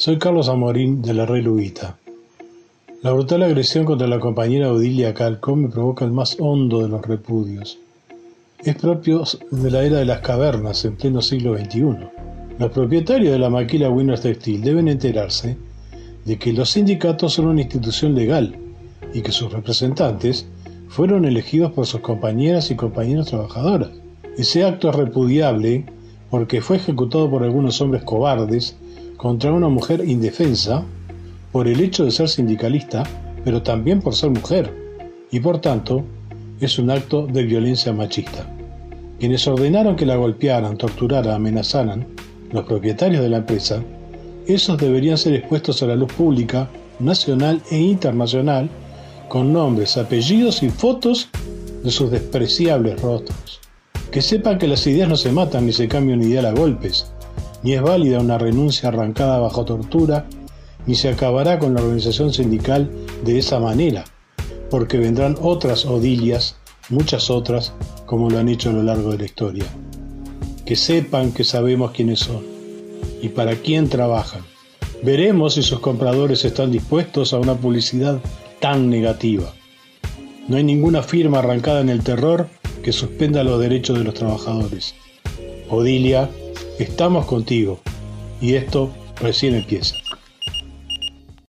Soy Carlos Amorín de la Red Lubita. La brutal agresión contra la compañera Odilia Calco me provoca el más hondo de los repudios. Es propio de la era de las cavernas en pleno siglo XXI. Los propietarios de la maquila Winners Textil deben enterarse de que los sindicatos son una institución legal y que sus representantes fueron elegidos por sus compañeras y compañeros trabajadoras. Ese acto es repudiable porque fue ejecutado por algunos hombres cobardes contra una mujer indefensa por el hecho de ser sindicalista, pero también por ser mujer, y por tanto es un acto de violencia machista. Quienes ordenaron que la golpearan, torturaran, amenazaran, los propietarios de la empresa, esos deberían ser expuestos a la luz pública, nacional e internacional, con nombres, apellidos y fotos de sus despreciables rostros. Que sepan que las ideas no se matan ni se cambian ideal a golpes, ni es válida una renuncia arrancada bajo tortura, ni se acabará con la organización sindical de esa manera, porque vendrán otras odilias, muchas otras, como lo han hecho a lo largo de la historia. Que sepan que sabemos quiénes son y para quién trabajan. Veremos si sus compradores están dispuestos a una publicidad tan negativa. No hay ninguna firma arrancada en el terror que suspenda los derechos de los trabajadores. Odilia Estamos contigo y esto recién empieza.